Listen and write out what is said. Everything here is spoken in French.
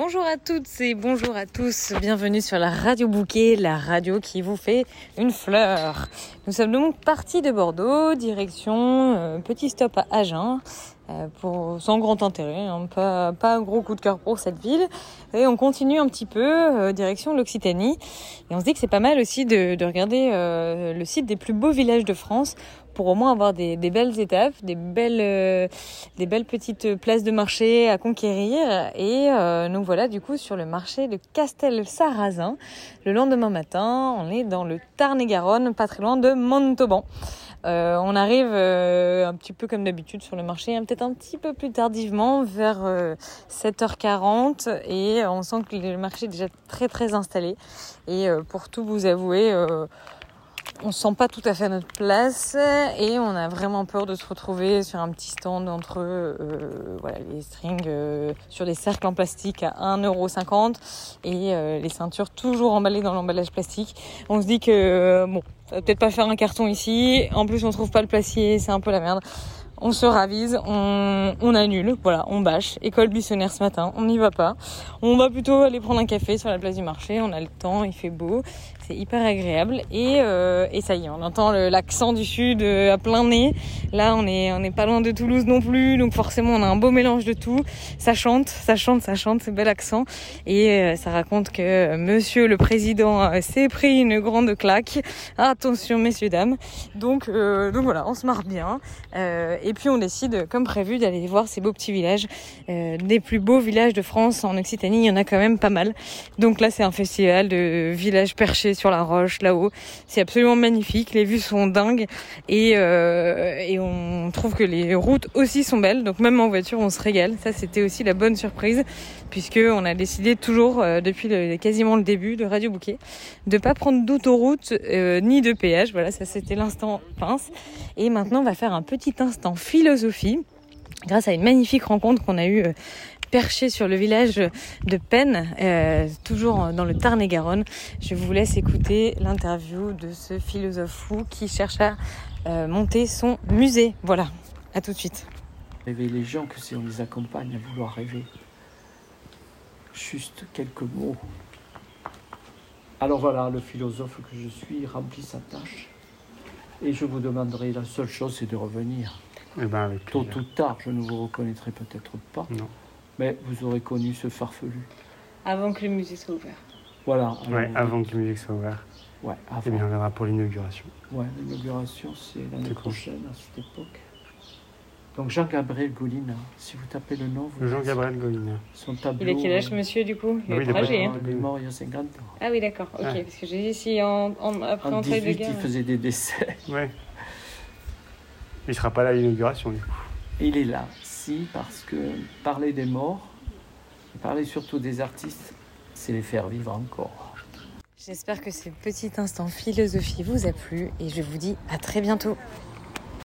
Bonjour à toutes et bonjour à tous, bienvenue sur la radio bouquet, la radio qui vous fait une fleur. Nous sommes donc partis de Bordeaux, direction euh, petit stop à Agen, euh, pour sans grand intérêt, hein, pas, un gros coup de cœur pour cette ville. Et on continue un petit peu euh, direction l'Occitanie. Et on se dit que c'est pas mal aussi de, de regarder le site des plus beaux villages de France pour au moins avoir des, belles étapes, des belles, euh, des belles petites places de marché à conquérir. Et euh, nous voilà du coup sur le marché de Castel-Sarrazin. Le lendemain matin, on est dans le Tarn-et-Garonne, pas très loin de Montauban. Euh, on arrive un petit peu comme d'habitude sur le marché, hein, peut-être un petit peu plus tardivement, vers euh, 7h40, et on sent que le marché est déjà très très installé. Et pour tout vous avouer, on se sent pas tout à fait à notre place et on a vraiment peur de se retrouver sur un petit stand entre euh, voilà, les strings euh, sur des cercles en plastique à 1,50€ et euh, les ceintures toujours emballées dans l'emballage plastique. On se dit que euh, bon, ça va peut-être pas faire un carton ici. En plus, on trouve pas le placier, c'est un peu la merde. On se ravise, on, annule, voilà, on bâche. École buissonnaire ce matin, on n'y va pas. On va plutôt aller prendre un café sur la place du marché, on a le temps, il fait beau, c'est hyper agréable. Et, euh, et ça y est, on entend l'accent du sud euh, à plein nez. Là, on est, on pas loin de Toulouse non plus, donc forcément, on a un beau mélange de tout. Ça chante, ça chante, ça chante, ce bel accent. Et euh, ça raconte que monsieur le président s'est pris une grande claque. Attention, messieurs, dames. Donc, donc voilà, on se marre bien. Et puis on décide, comme prévu, d'aller voir ces beaux petits villages, euh, des plus beaux villages de France en Occitanie. Il y en a quand même pas mal. Donc là, c'est un festival de villages perchés sur la roche, là-haut. C'est absolument magnifique. Les vues sont dingues et, euh, et on trouve que les routes aussi sont belles. Donc même en voiture, on se régale. Ça, c'était aussi la bonne surprise puisque on a décidé toujours euh, depuis quasiment le début de Radio Bouquet de pas prendre d'autoroute euh, ni de péage. Voilà, ça c'était l'instant pince. Et maintenant, on va faire un petit instant philosophie grâce à une magnifique rencontre qu'on a eue perchée sur le village de Penn, euh, toujours dans le Tarn-et-Garonne. Je vous laisse écouter l'interview de ce philosophe fou qui cherche à euh, monter son musée. Voilà, à tout de suite. Rêver les gens que si on les accompagne à vouloir rêver. Juste quelques mots. Alors voilà, le philosophe que je suis remplit sa tâche. Et je vous demanderai, la seule chose, c'est de revenir. Eh ben avec Tôt ou tard, je ne vous reconnaîtrai peut-être pas, Non. Mais vous aurez connu ce farfelu. Avant que le musée soit ouvert. Voilà. Ouais, alors, avant que le musée soit ouvert. Ouais, Et avant. bien, on viendra pour l'inauguration. Ouais, l'inauguration, c'est l'année prochaine, à cette époque. Donc Jean-Gabriel Gaulina, si vous tapez le nom, vous Jean-Gabriel Golina. son tableau. Il a quel âge, euh, monsieur, du coup? Il Oui, est est âgé, hein Il est mort il y a 50 ans. Ah oui, d'accord, ok. Ah. Parce que j'ai dit si en, en- après En entrée de 18, guerre. il faisait des décès. Ouais. Il sera pas là à l'inauguration, du coup. Il est là, si, parce que parler des morts, parler surtout des artistes, c'est les faire vivre encore. J'espère que ce petit instant philosophie vous a plu et je vous dis à très bientôt.